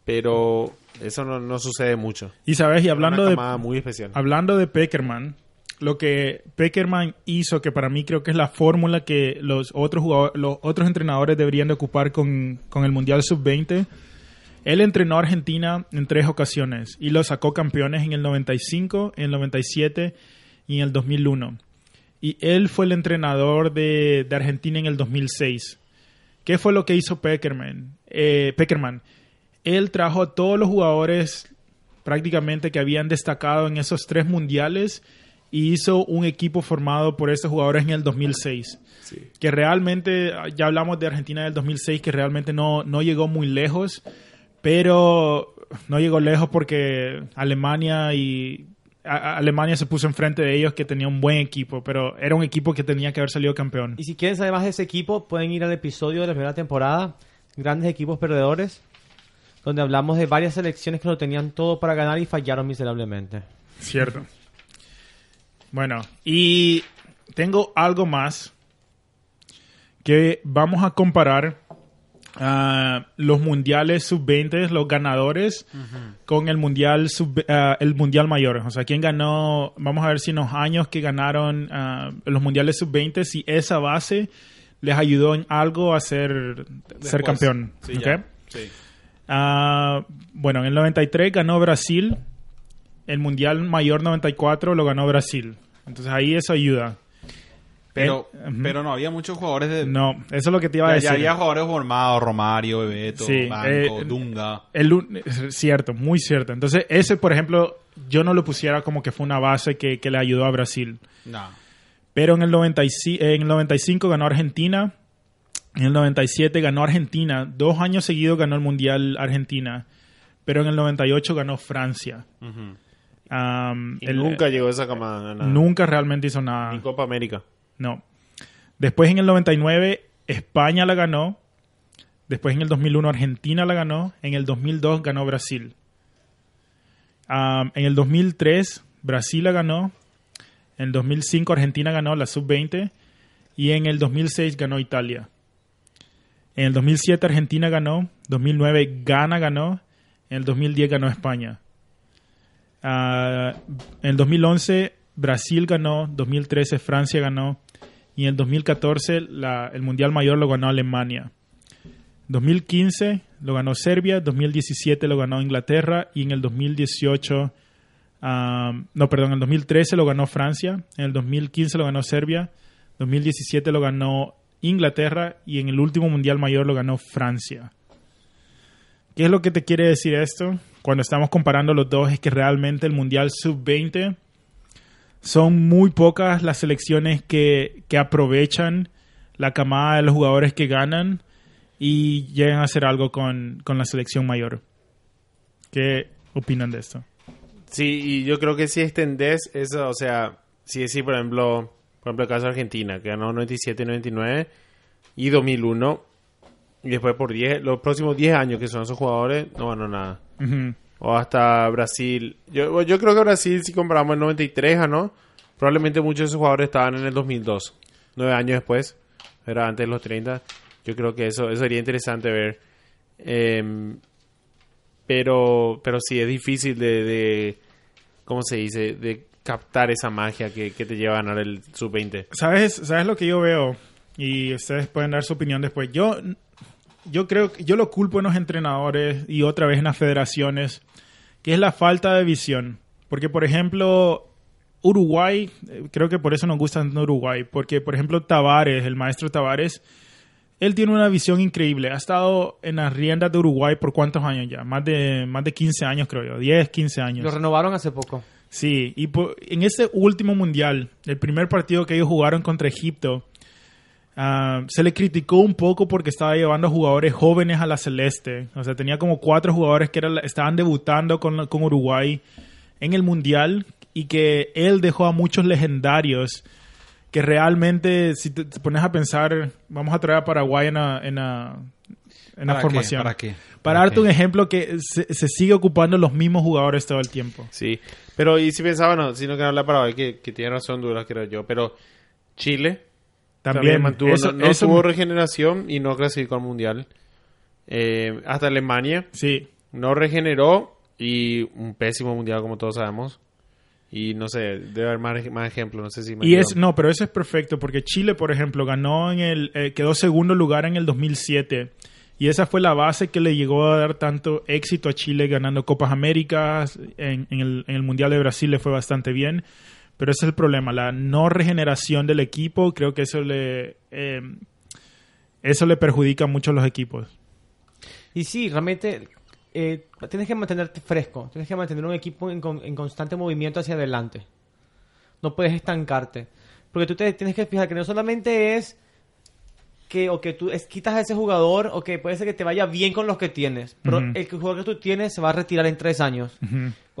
Pero eso no, no sucede mucho. Y sabes, y hablando Una de, muy especial. hablando de Peckerman, lo que Peckerman hizo, que para mí creo que es la fórmula que los otros jugadores, los otros entrenadores deberían de ocupar con, con el Mundial Sub-20. Él entrenó a Argentina en tres ocasiones y lo sacó campeones en el 95, en el 97 y en el 2001. Y él fue el entrenador de, de Argentina en el 2006. ¿Qué fue lo que hizo Peckerman? Eh, Peckerman. Él trajo a todos los jugadores prácticamente que habían destacado en esos tres mundiales y hizo un equipo formado por esos jugadores en el 2006. Que realmente, ya hablamos de Argentina del 2006, que realmente no, no llegó muy lejos, pero no llegó lejos porque Alemania y a- Alemania se puso enfrente de ellos que tenía un buen equipo, pero era un equipo que tenía que haber salido campeón. Y si quieren saber más de ese equipo, pueden ir al episodio de la primera temporada, Grandes Equipos Perdedores, donde hablamos de varias selecciones que lo tenían todo para ganar y fallaron miserablemente. Cierto. Bueno, y tengo algo más que vamos a comparar ah, los mundiales sub-20, los ganadores, con el mundial sub, ah, el mundial mayor. O sea, quién ganó, vamos a ver si en los años que ganaron ah, los mundiales sub-20, si esa base les ayudó en algo a ser, ser campeón. Sí, ¿ok? ya. Sí. Ah, bueno, en el 93 ganó Brasil. El Mundial Mayor 94 lo ganó Brasil. Entonces ahí eso ayuda. Pero, Eh, pero no había muchos jugadores de. No, eso es lo que te iba a ya, decir. ya había jugadores formados, Romario, Bebeto, Sí, Banco, eh, Dunga. El es cierto, muy cierto. Entonces ese, por ejemplo, yo no lo pusiera como que fue una base que, que le ayudó a Brasil. No. Pero en el, 95, en el 95 ganó Argentina. En el 97 ganó Argentina. Dos años seguidos ganó el Mundial Argentina. Pero en el 98 ganó Francia. Y el- nunca llegó esa camada a ganar. nunca realmente hizo nada. Ni Copa América. No. Después en el 99 España la ganó. Después en el 2001 Argentina la ganó. En el 2002 ganó Brasil. Am, en el 2003 Brasil la ganó. En el 2005 Argentina ganó la sub-20. Y en el 2006 ganó Italia. En el 2007 Argentina ganó. 2009 Ghana ganó. En el 2010 ganó España. Ah, en el 2011 Brasil ganó, 2013 Francia ganó y en el 2014 la- el Mundial Mayor lo ganó Alemania. 2015 lo ganó Serbia, 2017 lo ganó Inglaterra y en el 2018, ah, no, perdón, en el 2013 lo ganó Francia, en el 2015 lo ganó Serbia, 2017 lo ganó Inglaterra y en el último Mundial Mayor lo ganó Francia. ¿Qué es lo que te quiere decir esto? Cuando estamos comparando los dos es que realmente el Mundial Sub-20 son muy pocas las selecciones que, que aprovechan la camada de los jugadores que ganan y llegan a hacer algo con, con la selección mayor. ¿Qué opinan de esto? Sí, y yo creo que si extendés eso, o sea, si decís, por ejemplo, por ejemplo, el caso de Argentina, que ganó 97, 99 y 2001, y después por 10, los próximos 10 años que son esos jugadores, no ganó nada. Ujú. O hasta Brasil. Yo, yo creo que Brasil, si comparamos el 93, ganó. Probablemente muchos de esos jugadores estaban en el 2002. Nueve años después. Era antes de los 30. Yo creo que eso, eso sería interesante ver. Em, pero, pero sí, es difícil de, de- ¿Cómo se dice? De captar esa magia que, que te lleva a ganar el sub-20. ¿Sabes, ¿Sabes lo que yo veo? Y ustedes pueden dar su opinión después. Yo, yo creo que yo lo culpo en los entrenadores y otra vez en las federaciones, que es la falta de visión. Porque, por ejemplo, Uruguay, eh, creo que por eso nos gusta tanto Uruguay, porque, por ejemplo, Tavares, el maestro Tavares, él tiene una visión increíble. Ha estado en las riendas de Uruguay por cuántos años ya? Más de, más de 15 años, creo yo. 10, 15 años. Lo renovaron hace poco. Sí, y po- en ese último mundial, el primer partido que ellos jugaron contra Egipto, ah, se le criticó un poco porque estaba llevando jugadores jóvenes a la celeste. O sea, tenía como cuatro jugadores que era estaban debutando con, con Uruguay en el mundial y que él dejó a muchos legendarios que realmente, si te, te pones a pensar, vamos a traer a Paraguay en la, en formación. ¿Para qué? Para ¿Para darte qué? un ejemplo que se, se sigue ocupando los mismos jugadores todo el tiempo. Sí, pero y si pensaba, no, sino que no habla Paraguay, que, que tiene razón Duras, creo yo, pero Chile también, También, mantuvo, eso- no, no eso- tuvo regeneración y no clasificó al Mundial. Eh, hasta Alemania Sí, no regeneró y un pésimo Mundial como todos sabemos. Y no sé, debe haber más, más ejemplos, no sé si me Y es, no, pero eso es perfecto porque Chile, por ejemplo, ganó en el, eh, quedó segundo lugar en el 2007 y esa fue la base que le llegó a dar tanto éxito a Chile ganando Copas Américas, en, en el, en el Mundial de Brasil le fue bastante bien, pero ese es el problema, la no regeneración del equipo, creo que eso le, eh, eso le perjudica mucho a los equipos. Y sí, realmente eh, tienes que mantenerte fresco, tienes que mantener un equipo en, con- en constante movimiento hacia adelante. No puedes estancarte. Porque tú te tienes que fijar que no solamente es que o que tú es- quitas a ese jugador o que puede ser que te vaya bien con los que tienes, pero el jugador que tú tienes se va a retirar en tres años.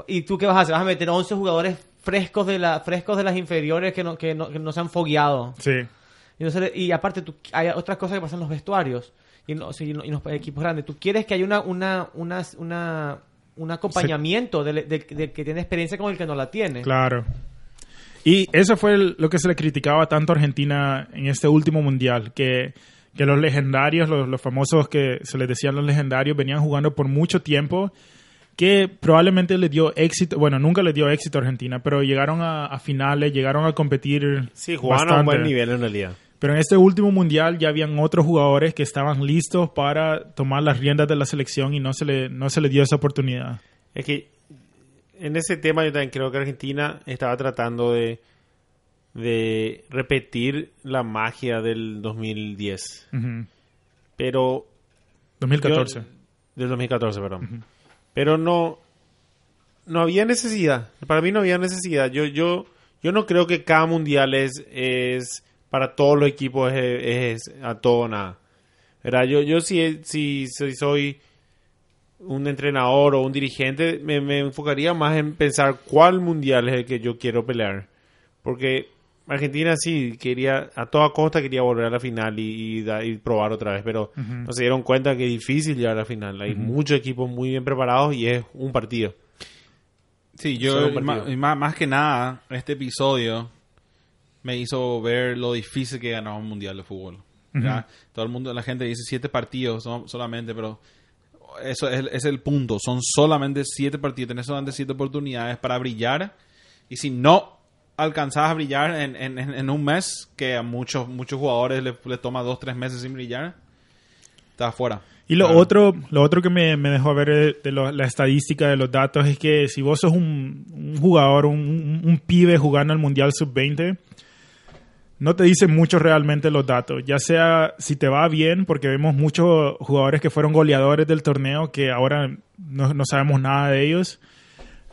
¿Y tú qué vas a hacer? Vas a meter 11 jugadores frescos de, la, frescos de las inferiores que no, que no, que no se han fogueado. Sí, Y, no se le- y aparte, tú, hay otras cosas que pasan en los vestuarios y en los, y en los- equipos grandes. Tú quieres que haya una, una, una, una- un acompañamiento del, del- del que tiene experiencia con el que no la tiene. Claro. Y eso fue el- lo que se le criticaba tanto a Argentina en este último mundial, que, que los legendarios, los, los famosos que se les decían los legendarios, venían jugando por mucho tiempo, que probablemente le dio éxito, bueno, nunca le dio éxito a Argentina, pero llegaron a, a finales, llegaron a competir. Sí, jugaban a un buen nivel en realidad. Pero en este último mundial ya habían otros jugadores que estaban listos para tomar las riendas de la selección y no se le, no se le dio esa oportunidad. Es que en ese tema yo también creo que Argentina estaba tratando de, de repetir la magia del 2010. Ujú. Pero 2014. Yo- del 2014, perdón. Pero no, no había necesidad. Para mí no había necesidad. Yo, yo, yo no creo que cada mundial es, es para todos los equipos es, es a todo o nada. ¿Verdad? Yo, yo si, si, si soy un entrenador o un dirigente, me, me enfocaría más en pensar cuál mundial es el que yo quiero pelear. Porque Argentina sí quería, a toda costa quería volver a la final y, y da- y probar otra vez, pero no se dieron cuenta que es difícil llegar a la final. Hay muchos equipos muy bien preparados y es un partido. Sí, yo partido. más, más que nada, este episodio me hizo ver lo difícil que ganar un mundial de fútbol. ¿ya? Todo el mundo, la gente dice siete partidos solamente, pero eso es, es el punto. Son solamente siete partidos, tenés solamente siete oportunidades para brillar. Y si no alcanzás a brillar en, en- un mes, que a muchos muchos jugadores les les toma dos, tres meses sin brillar, estás afuera. Y lo Claro. otro, lo otro que me, me dejó ver de, de lo- la estadística de los datos es que si vos sos un, un jugador, un, un- un pibe jugando el Mundial Sub-20, no te dicen mucho realmente los datos. Ya sea si te va bien, porque vemos muchos jugadores que fueron goleadores del torneo que ahora no, sabemos nada de ellos.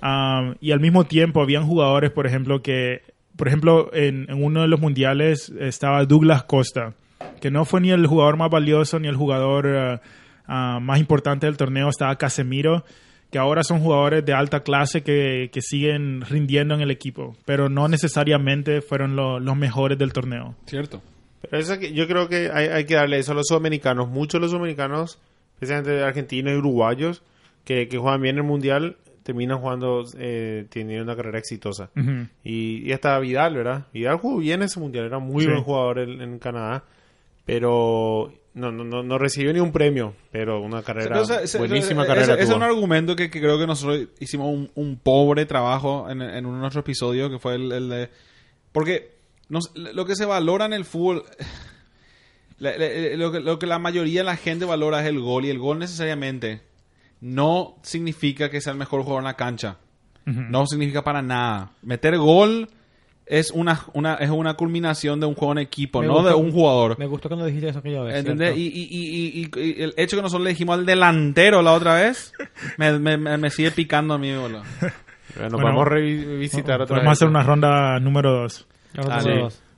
Um, y al mismo tiempo habían jugadores, por ejemplo, que, por ejemplo, en, uno de los mundiales estaba Douglas Costa, que no fue ni el jugador más valioso ni el jugador ah, más importante del torneo, estaba Casemiro, que ahora son jugadores de alta clase que, que siguen rindiendo en el equipo, pero no necesariamente fueron lo- los mejores del torneo. Cierto. Pero eso yo creo que hay, hay que darle eso a los sudamericanos. Muchos de los sudamericanos, especialmente argentinos y uruguayos, que, que juegan bien el mundial, terminan jugando, eh, teniendo una carrera exitosa. Ujú. Y, y hasta Vidal, ¿verdad? Vidal jugó bien ese mundial, era muy Sí. buen jugador en, en Canadá, pero no, no, no, no recibió ni un premio, pero una carrera, ese- buenísima ese- carrera ese es un argumento que, que creo que nosotros hicimos un, un pobre trabajo en, en uno de nuestros episodios, que fue el, el de... Porque nos- lo que se valora en el fútbol... la- la- lo, que, lo que la mayoría de la gente valora es el gol, y el gol necesariamente no significa que sea el mejor jugador en la cancha. No significa para nada. Meter gol es una, una, es una culminación de un juego en equipo, Me no gustó- de un jugador. Me gustó cuando dijiste eso que yo ¿Entendés? Y, y, y, y- y el hecho que nosotros le dijimos al delantero la otra vez, me, me, me- sigue picando a mí, boludo. Bueno, Bueno, vamos a revisitar otra Podemos vez. hacer una ronda número dos. Ah, sí.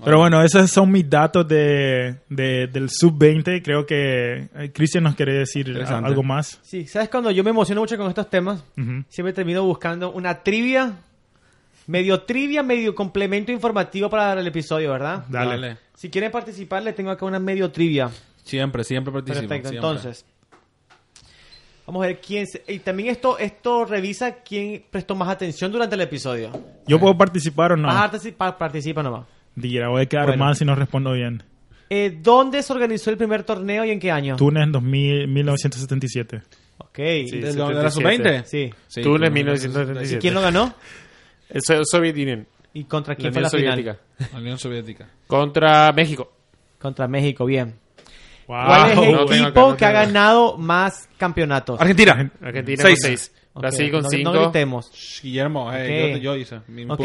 Pero bueno, esos son mis datos de, de- del sub-20. Creo que eh, Cristian nos quiere decir algo más. Sí, ¿sabes cuando yo me emociono mucho con estos temas? Ujú. Siempre termino buscando una trivia Medio trivia, medio complemento informativo para el episodio, ¿verdad? Dale. Dale. Si quieren participar, les tengo acá una medio trivia. Siempre, siempre participo. Perfecto, siempre. entonces. Vamos a ver quién... se- y también esto, esto revisa quién prestó más atención durante el episodio. ¿Yo puedo participar o no? Vas a participar, participa nomás. Dira, voy a quedar Bueno. mal si no respondo bien. Eh, ¿Dónde se organizó el primer torneo y en qué año? Túnez en 2000, 1977. Ok. Sí. ¿De, de 77. la sub-20? Sí. Sí, Túnez, Túnez, 1977. ¿Quién lo ganó? El So- Soviet Union. ¿Y contra La quién fue Unión la final? Soviética. La Unión Soviética. Contra México. Contra México, bien. Wow. ¿Cuál es el no equipo acá, no que ha ganado más campeonatos? Argentina. Argentina Seis. con 6. Ok, Brasil con no- 5. No gritemos. Shh, Guillermo, eh, Ok. yo, yo hice. mi Ok. punto.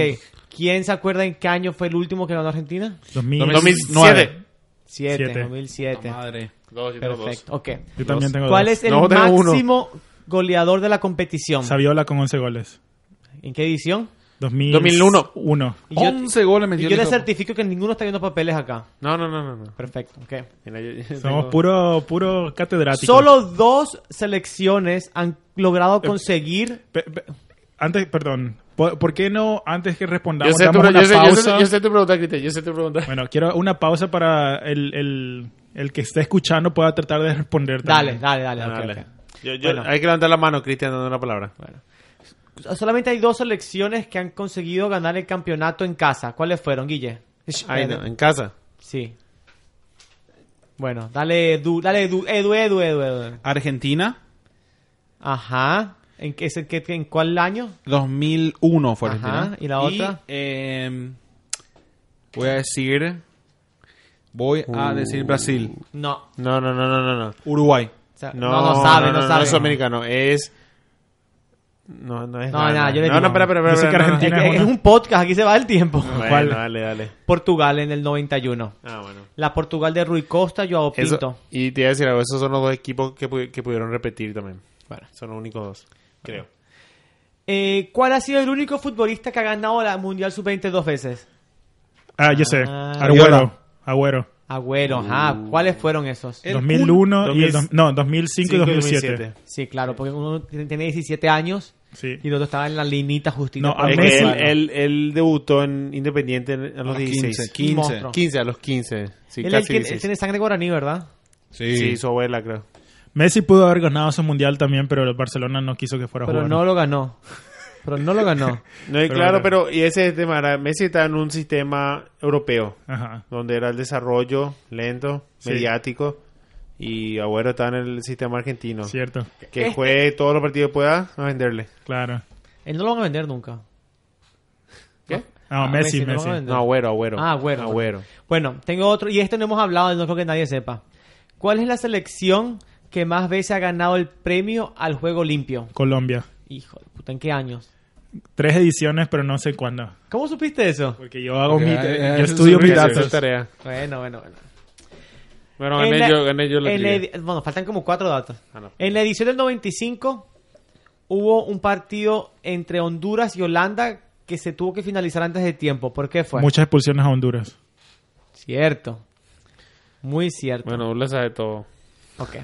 ¿Quién se acuerda en qué año fue el último que ganó Argentina? 2000. 2007. 7, Siete. 2007. Madre. Dos, yo tengo dos. Perfecto, ok. Yo también tengo ¿Cuál dos. es el No, tengo uno. máximo goleador de la competición? Saviola con 11 goles. ¿En qué edición? 2000, 2001. 1. Y yo, 11 goles y metió yo el le certifico que ninguno está viendo papeles acá. No, no, no, no. no. Perfecto, ok. Mira, yo- yo Somos tengo- puro, puro catedráticos. Solo dos selecciones han logrado conseguir... Pe- pe- antes, perdón. ¿Por, por qué no, antes que Yo respondamos, sé, tu, damos yo, una sé, yo, pausa? sé, yo sé tu pregunta, Cristian. Yo sé tu pregunta. Bueno, quiero una pausa para el, el, el que esté escuchando pueda tratar de responder. Dale, también. dale, dale. ok, Dale. ok. Yo- yo- Bueno. Hay que levantar la mano, Cristian, dando una palabra. Solamente hay dos selecciones que han conseguido ganar el campeonato en casa. ¿Cuáles fueron, Guille? Ay, no, en casa. Sí. Bueno, dale Edu, dale Edu, Edu, Edu, Edu, Edu. Argentina, Ajá. ¿En, qué, es el que- en cuál año? 2001 fue Ajá, Argentina. ¿y la otra? eh, voy a decir... Voy a Uh. decir Brasil. No. No, no, no, no, no. no. Uruguay. O sea, No, no, no sabe, no, no, sabe. es sudamericano, es. No, no es. No, nada, yo le no, digo. no, espera, espera, espera. que no, no. Argentina- es, un podcast, aquí se va el tiempo. Bueno, ¿Cuál? dale, dale. Portugal en el 91. Ah, bueno. La Portugal de Rui Costa, Joao Eso, Pinto. y te iba a decir algo, esos son los dos equipos que, que pudieron repetir también. Bueno, son los únicos dos, creo. Eh, ¿Cuál ha sido el único futbolista que ha ganado la Mundial Sub-20 dos veces? Ah, yo sé. Ah. Agüero. Agüero. Agüero, ajá. ¿Cuáles fueron esos? El 2001 y el... 2000, dos- No, 2005 y 2007. Sí, claro, porque uno tiene 17 años Sí. y el otro estaba en la linita justita. No, a Es ahí. que Messi- él, él, él debutó en Independiente a los 16. 15. Monstruo. 15, a los 15. Sí, él, es el casi que- él 16. tiene sangre guaraní, ¿verdad? Sí. Sí, su abuela, creo. Messi pudo haber ganado ese mundial también, pero el Barcelona no quiso que fuera a Pero jugar. no lo ganó. Pero no lo ganó. No, y Pero claro, pero y ese es el tema. era- Messi está en un sistema europeo, Ajá. donde era el desarrollo lento, Sí. mediático, y Agüero está en el sistema argentino. Cierto. Que Este- juegue todos los partidos que pueda a venderle. Claro. Él no lo van a vender nunca. ¿Qué? No, Ah, Messi, Messi, no. No, Agüero, Agüero. Ah, Agüero. Agüero. Bueno, tengo otro, y este no hemos hablado, no creo que nadie sepa. ¿Cuál es la selección que más veces ha ganado el premio al juego limpio? Colombia. Hijo de puta, ¿en qué años? Tres ediciones, pero no sé cuándo. ¿Cómo supiste eso? Porque yo hago Porque, mi... eh, yo estudio es datos. tarea. Bueno, bueno, bueno. Bueno, En gané la- yo, gané yo la en la trivia. edi- bueno, faltan como cuatro datos. Ah, no. En la edición del 95 hubo un partido entre Honduras y Holanda que se tuvo que finalizar antes de tiempo. ¿Por qué fue? Muchas expulsiones a Honduras. Cierto. Muy cierto. Bueno, Ula sabe todo. Ok.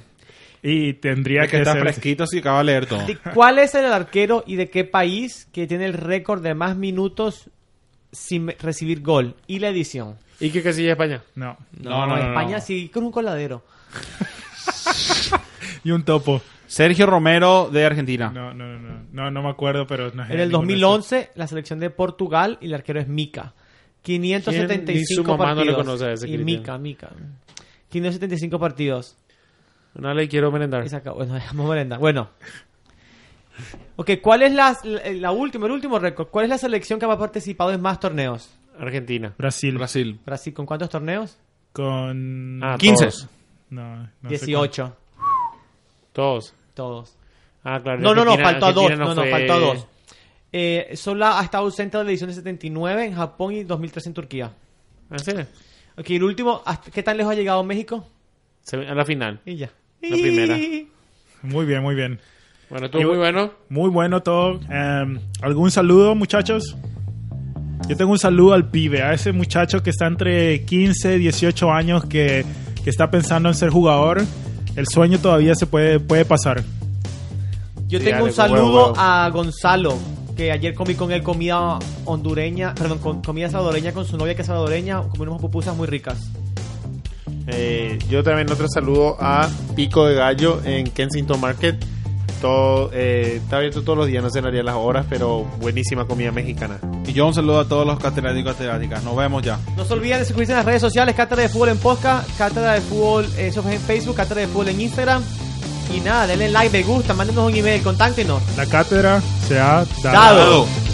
Y tendría Es que que está ser... fresquito si acaba de leer todo. ¿De ¿Cuál es el arquero y de qué país que tiene el récord de más minutos sin recibir gol? Y la edición. ¿Y qué casilla España? No. No, no, no, España no. sí con un coladero. Y un topo. Sergio Romero de Argentina. No, no, no, no. No, no me acuerdo, pero no es En el ninguno de 2011, la selección de Portugal y el arquero es Mica. ¿Quién? Ni 575 su mamá no le partidos. conoce a ese y. Mica, Mica. 575 partidos. No le quiero merendar. Y se acabó. Bueno, dejamos merendar. Bueno. Ok, ¿cuál es la, la, la última, el último récord? ¿Cuál es la selección que ha participado en más torneos? Argentina. Brasil. Brasil. Brasil, ¿con cuántos torneos? Con... Ah, 15. Todos. No, no sé 18. Todos. Todos. Ah, claro. No, no, no, faltó a dos. No, no, fue- faltó a dos. Eh, Sola ha estado ausente de la edición de 79 en Japón y 2003 en Turquía. ¿Ah, sí? Ok, el último, ¿hasta ¿qué tan lejos ha llegado México? Se- A la final. Y ya. La primera. Muy bien, muy bien. Bueno, estuvo muy bueno. Muy bueno todo. Em, ¿Algún saludo, muchachos? Yo tengo un saludo al pibe, a ese muchacho que está entre 15 y 18 años que, que está pensando en ser jugador. El sueño todavía se puede, puede pasar. Yo Sí, tengo dale, un saludo huevo, huevo. a Gonzalo, que que ayer comí con él comida hondureña, perdón, con, comida salvadoreña con su novia que es salvadoreña, comí unas pupusas muy ricas. Eh, yo también otro saludo a Pico de Gallo en Kensington Market. Todo, eh, está abierto todos los días, no sé en las horas, pero buenísima comida mexicana. Y yo un saludo a todos los catedráticos y catedráticas. Nos vemos ya. No se olviden de suscribirse en las redes sociales, Cátedra de Fútbol en Podcast, Cátedra de Fútbol eh, eso es en Facebook, Cátedra de Fútbol en Instagram. Y nada, denle like, me gusta, mándenos un email, contáctenos. La cátedra se ha Dado. dado.